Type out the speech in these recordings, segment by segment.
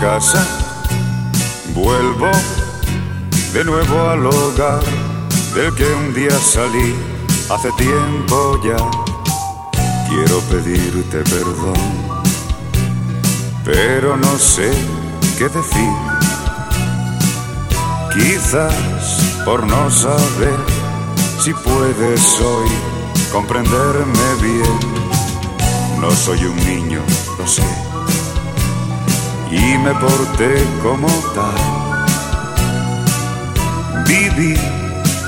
casa, vuelvo de nuevo al hogar del que un día salí hace tiempo ya. Quiero pedirte perdón, pero no sé qué decir. Quizás por no saber si puedes hoy comprenderme bien. No soy un niño, lo sé, y me porté como tal. Viví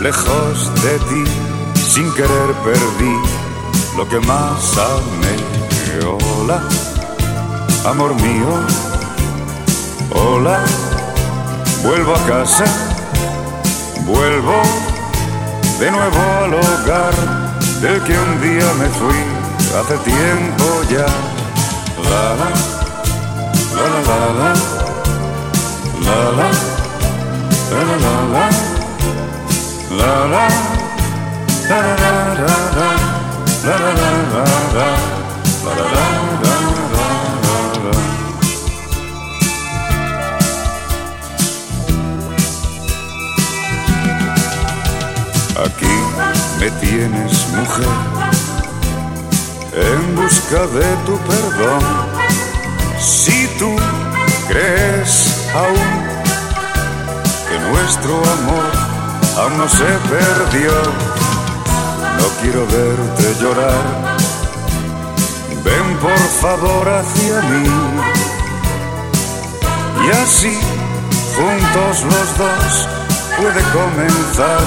lejos de ti, sin querer perdí lo que más amé. Hola, amor mío, hola, vuelvo a casa, vuelvo de nuevo al hogar del que un día me fui hace tiempo ya. La me tienes, mujer, en busca de tu perdón. Si tú crees aún que nuestro amor aún no se perdió, no quiero verte llorar. Ven por favor hacia mí y así, juntos los dos, puede comenzar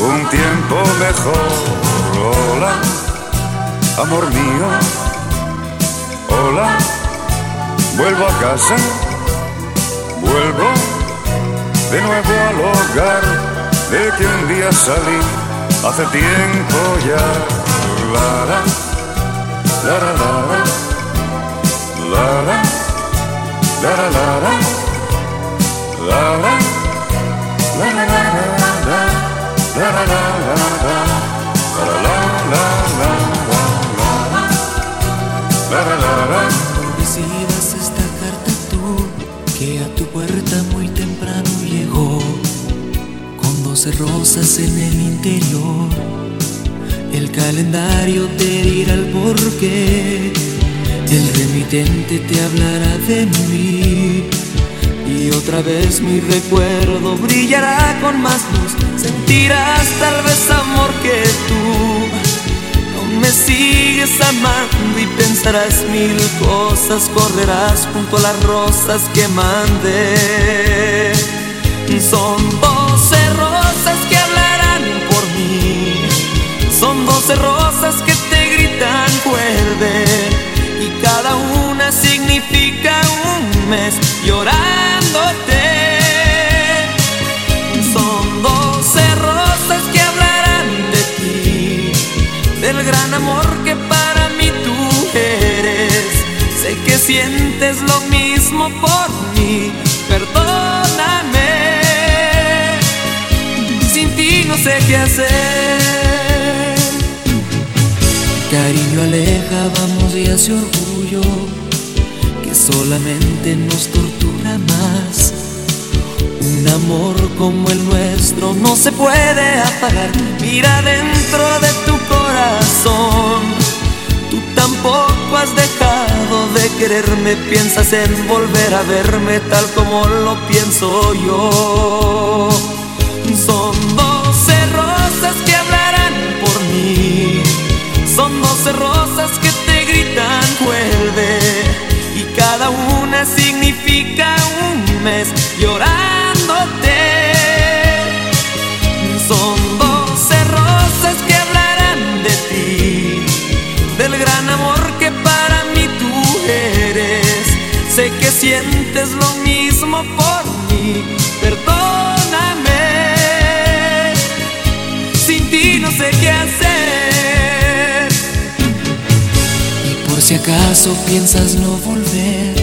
un tiempo mejor. Hola, amor mío. Hola, vuelvo a casa. Vuelvo de nuevo al hogar del que un día salí hace tiempo ya. La la, la la la, la la, la la la, la la, la la la rosas en el interior. El calendario te dirá el porqué. El remitente te hablará de mí. Y otra vez mi recuerdo brillará con más luz. Sentirás tal vez amor que tú. No me sigues amando y pensarás mil cosas. Correrás junto a las rosas que mandé. Son mismo por mí, perdóname. Sin ti no sé qué hacer. Cariño aleja, vamos y hace orgullo que solamente nos tortura más. Un amor como el nuestro no se puede apagar. Mira dentro de tu corazón. Tú tampoco has dejado de quererme. Piensas en volver a verme tal como lo pienso yo. Son doce rosas que hablarán por mí. Son doce rosas que te gritan vuelve y cada una significa un mes Sé que sientes lo mismo por mí, perdóname. Sin ti no sé qué hacer. Y por si acaso piensas no volver,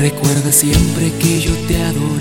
recuerda siempre que yo te adoré.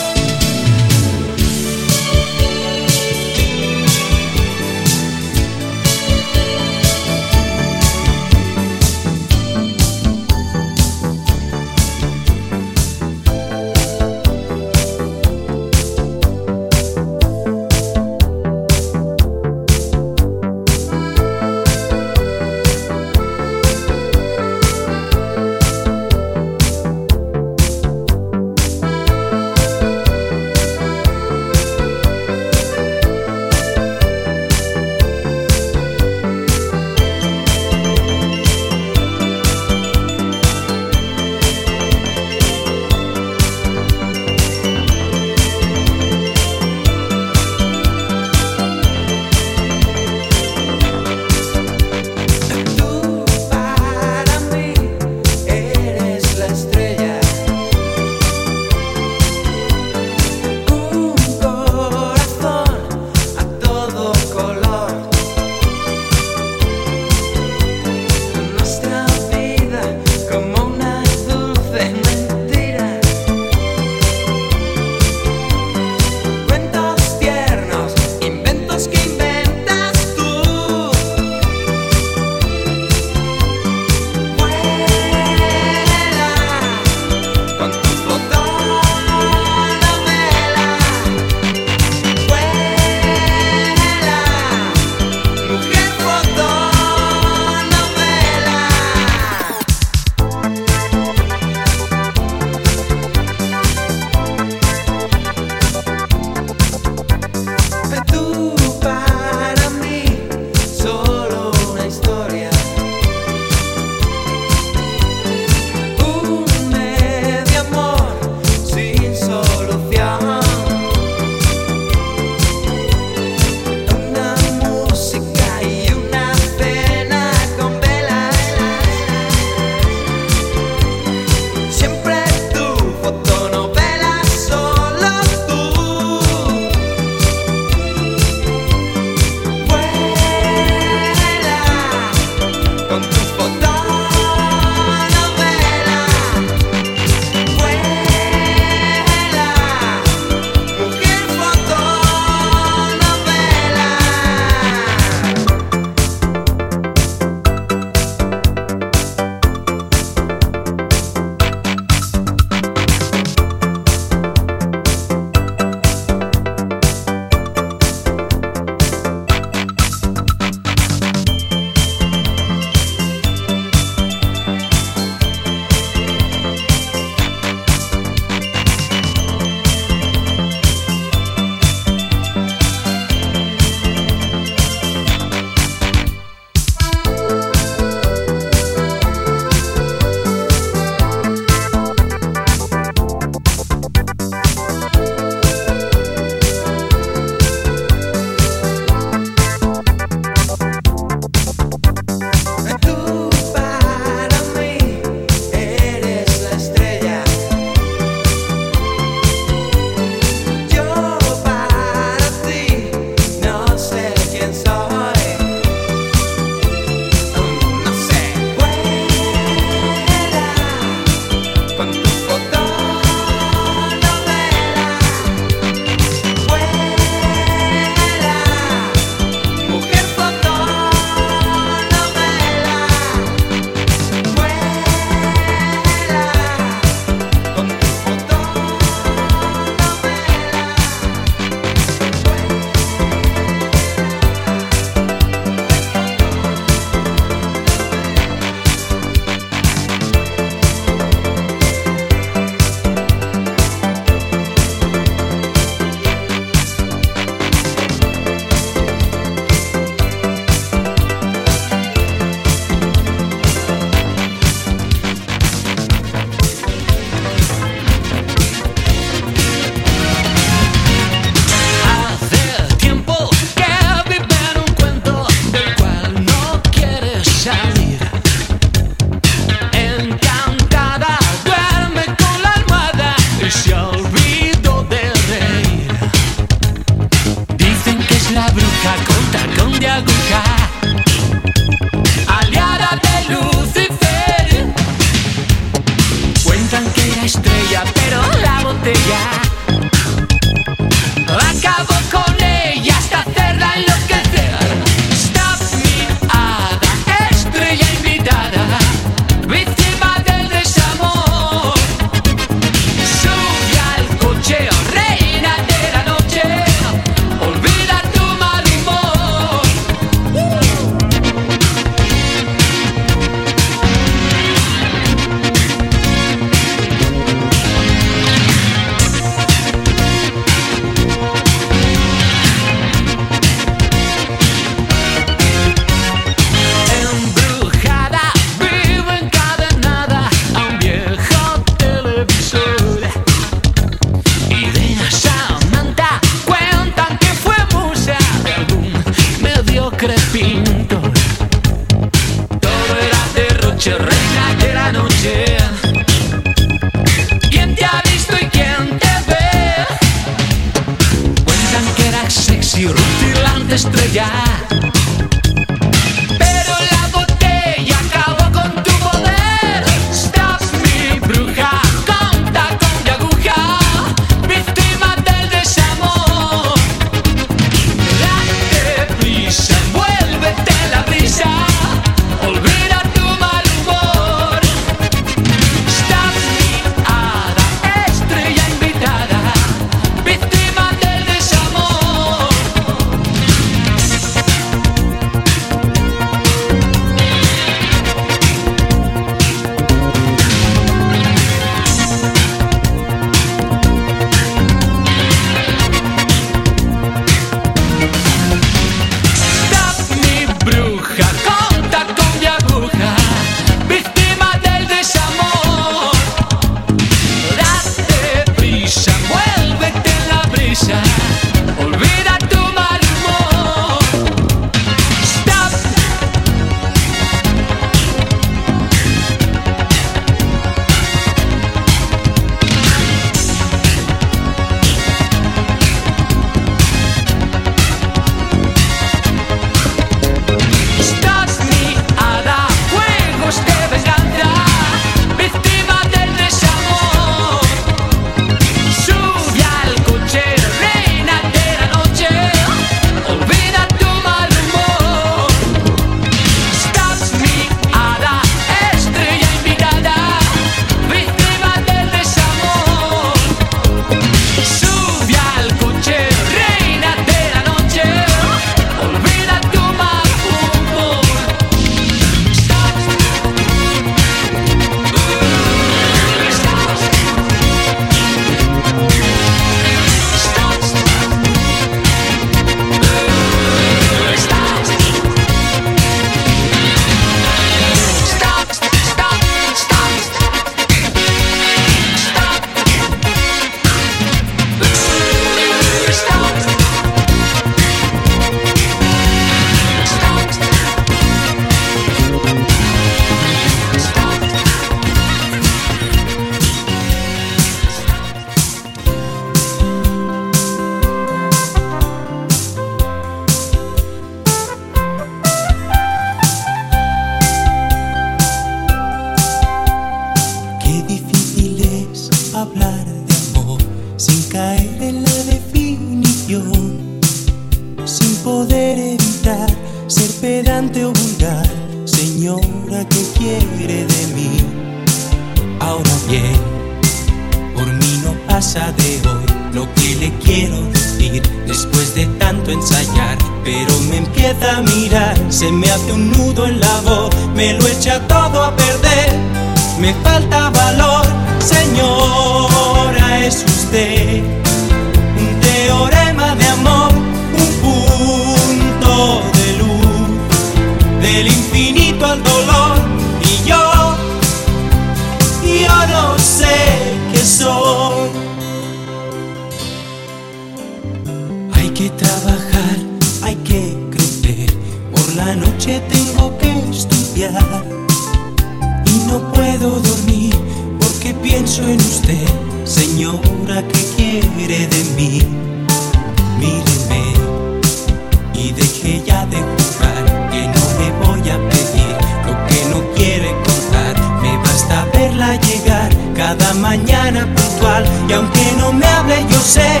mañana puntual y aunque no me hable yo sé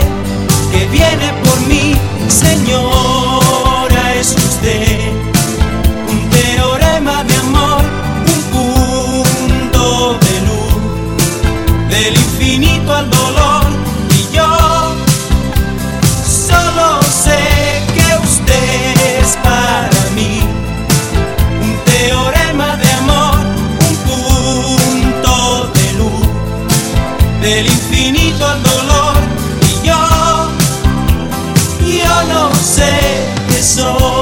que viene por mí, señora es usted. soul.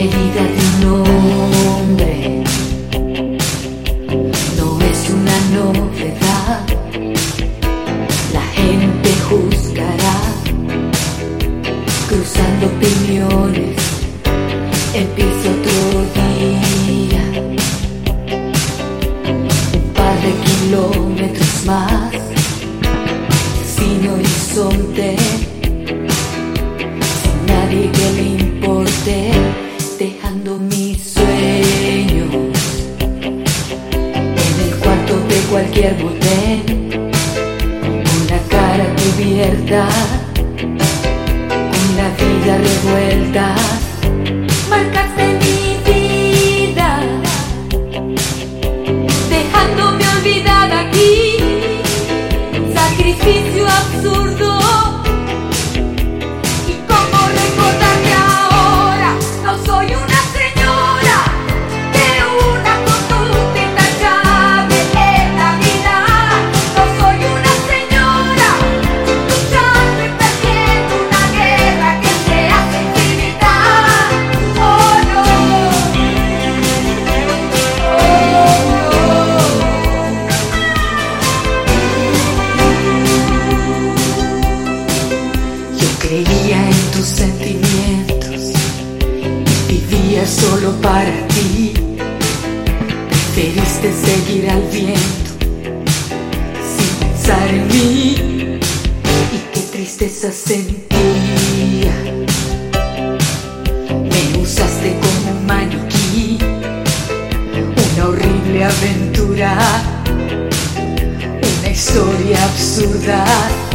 herida que no aventura, una historia absurda.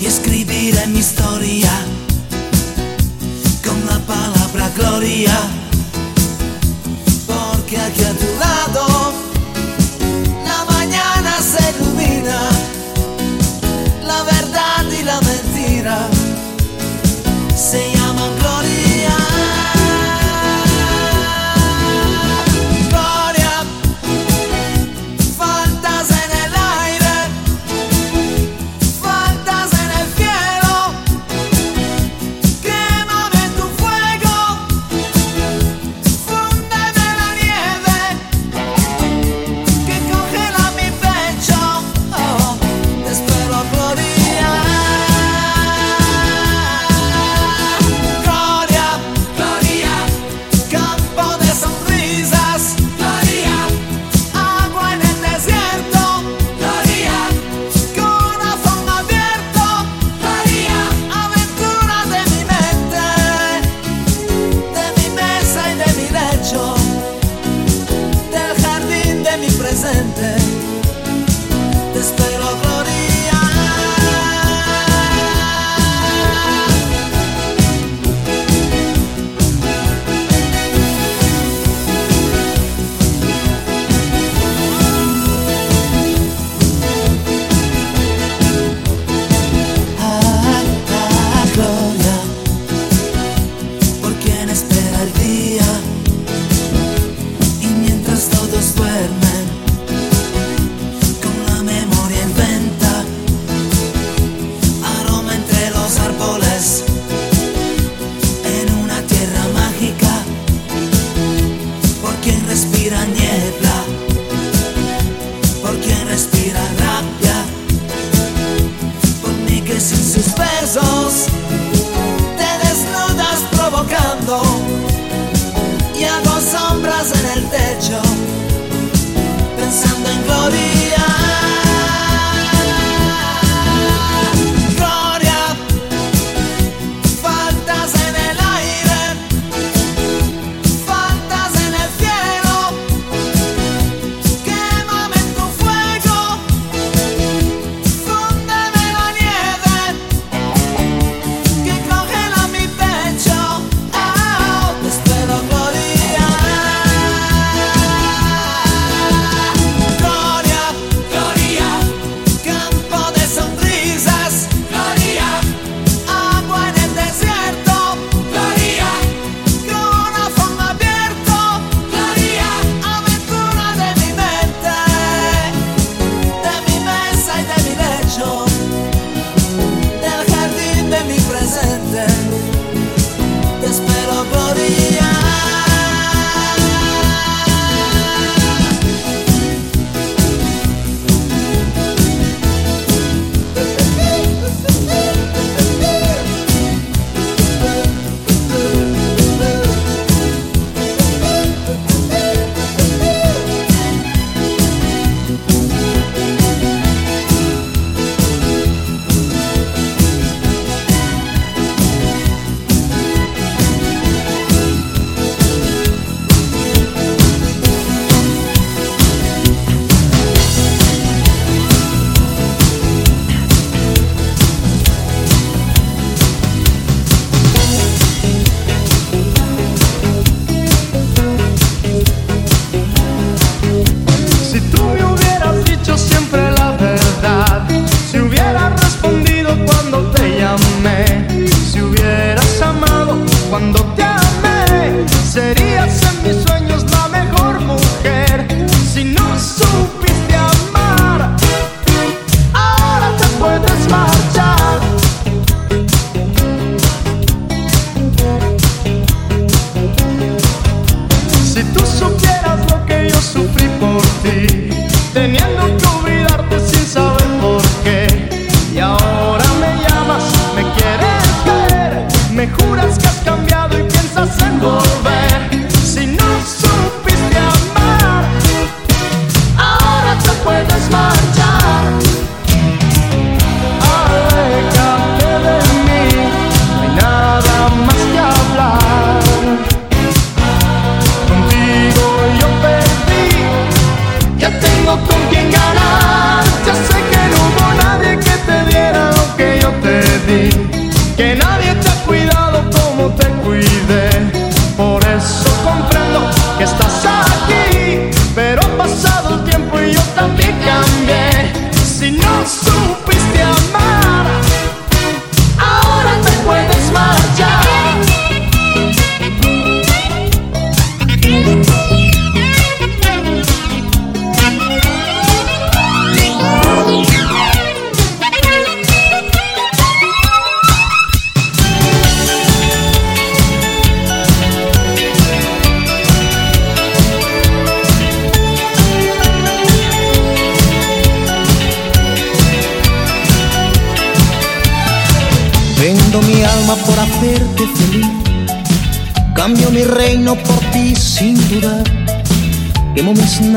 y escribiré mi historia con la palabra gloria, porque aquí a tu lado. La mañana se ilumina, la verdad y la mentira.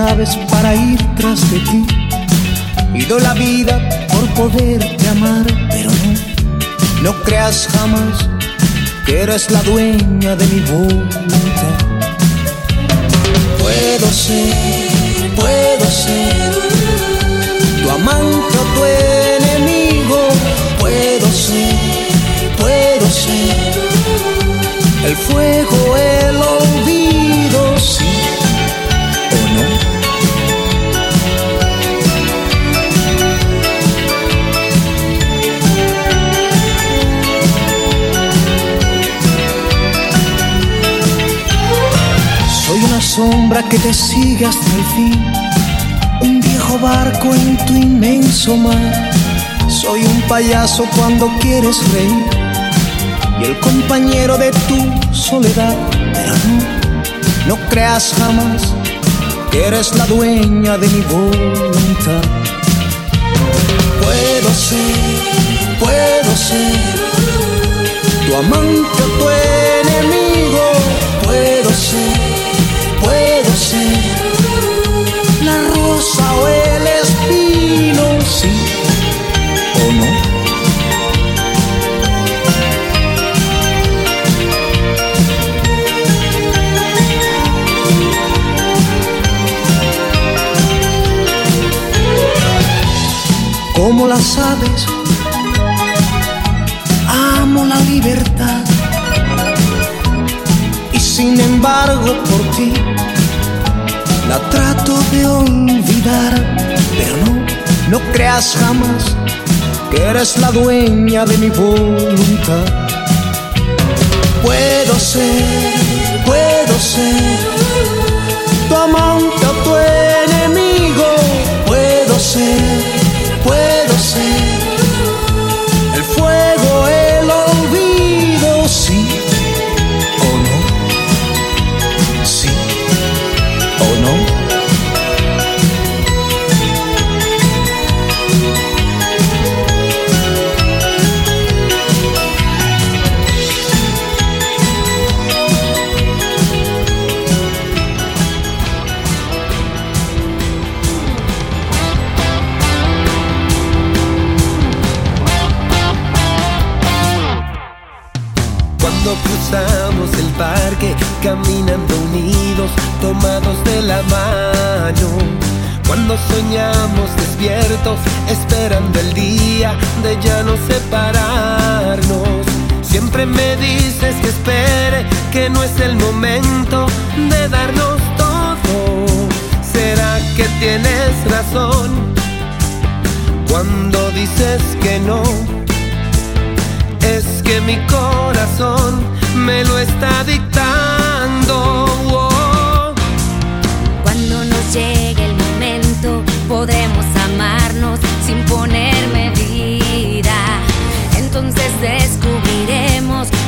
Naves para ir tras de ti. Y doy la vida por poderte amar. Pero no, no creas jamás que eres la dueña de mi voluntad. Puedo ser, puedo ser tu amante o tu enemigo. Puedo ser, puedo ser el fuego, el olvido, sombra que te sigue hasta el fin, un viejo barco en tu inmenso mar. Soy un payaso cuando quieres reír y el compañero de tu soledad. Pero no, no creas jamás que eres la dueña de mi voluntad. Puedo ser, puedo ser tu amante o tu enemigo. Puedo ser, creas jamás que eres la dueña de mi voluntad. Puedo ser, tomados de la mano. Cuando soñamos despiertos, esperando el día de ya no separarnos. Siempre me dices que espere, que no es el momento de darnos todo. ¿Será que tienes razón cuando dices que no? Es que mi corazón me lo está dictando.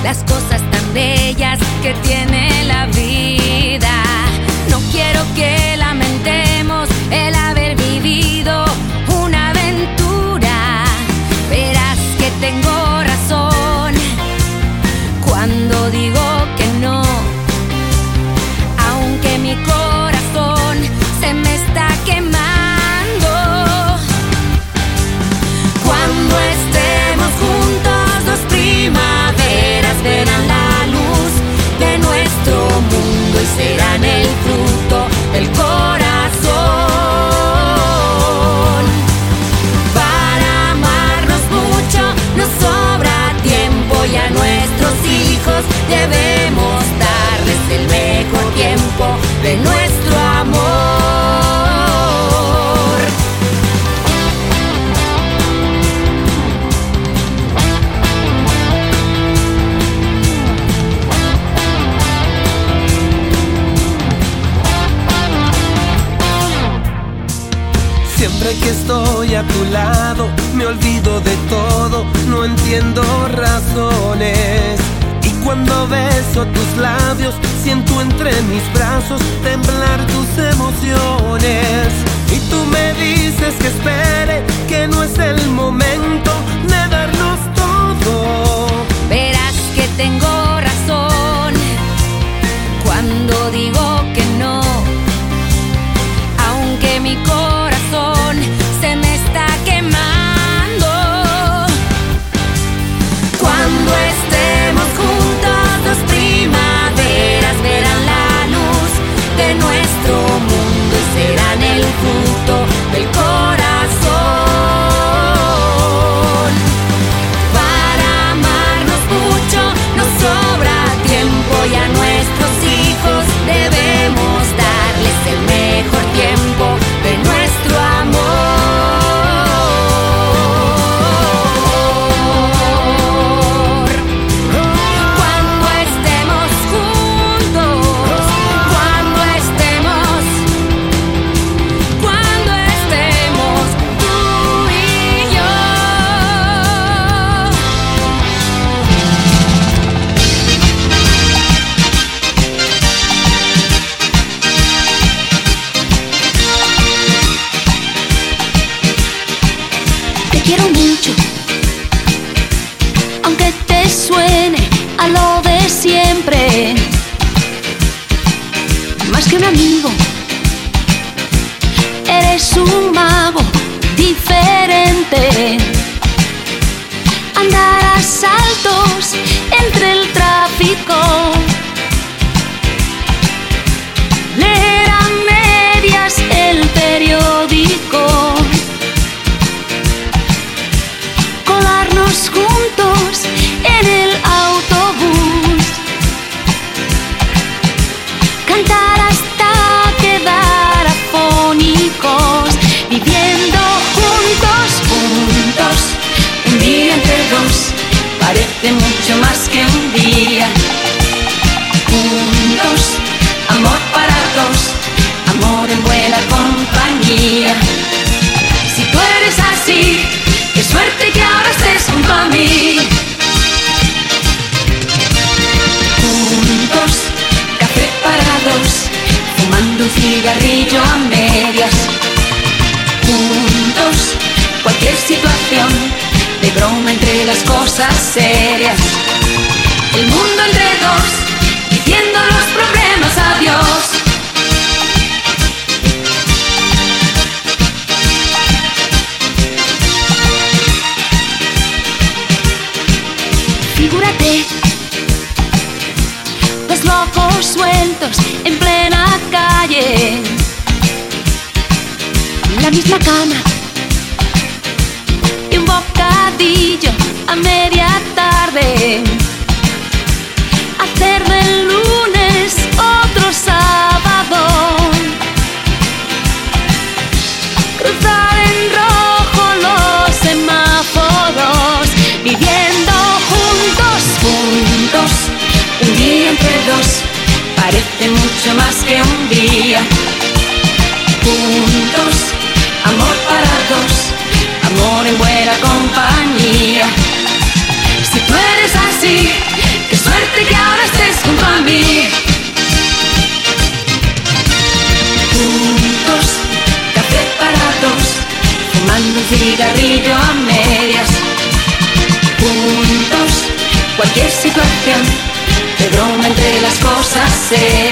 Las cosas tan bellas que tiene la vida. de nuestro amor. Siempre que estoy a tu lado, me olvido de todo, no entiendo razones cuando beso tus labios, siento entre mis brazos temblar tus emociones. Y tú me dices mucho más que un día, juntos, amor para dos, amor en buena compañía. Si tú eres así, qué suerte que ahora estés junto a mí. Juntos, café para dos, fumando un cigarrillo a medias. Juntos, cualquier situación, broma entre las cosas serias. El mundo entre dos, diciendo los problemas a Dios. Figúrate Dos locos sueltos en plena calle La misma cama a media tarde. Hacer del lunes otro sábado. Cruzar en rojo los semáforos Viviendo juntos, juntos Un día entre dos. Parece mucho más que un día cosas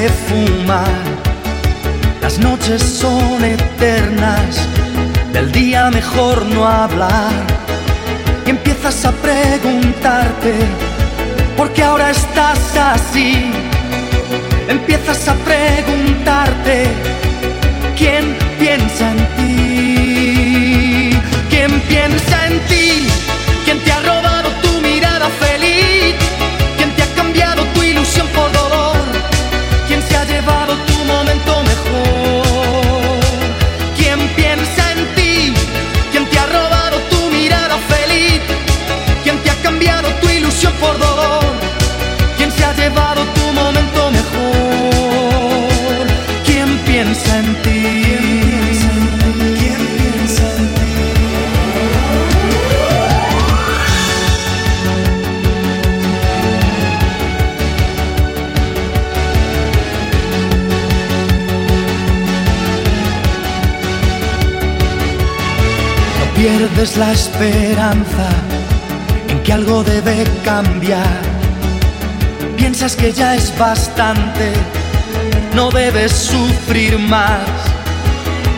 de fumar. Las noches son eternas, del día mejor no hablar. Y empiezas a preguntarte, ¿por qué ahora estás así? Empiezas a preguntarte, pierdes la esperanza en que algo debe cambiar. Piensas que ya es bastante, no debes sufrir más.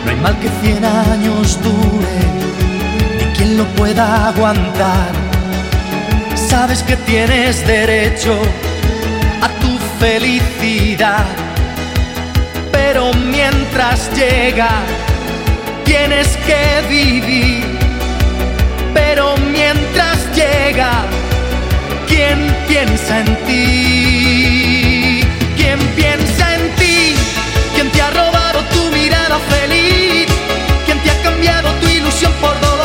No hay mal que cien años dure, ni quien lo pueda aguantar. Sabes que tienes derecho a tu felicidad, pero mientras llega, tienes que vivir pero mientras llega, ¿quién piensa en ti? ¿Quién piensa en ti? ¿Quién te ha robado tu mirada feliz? ¿Quién te ha cambiado tu ilusión por dolor?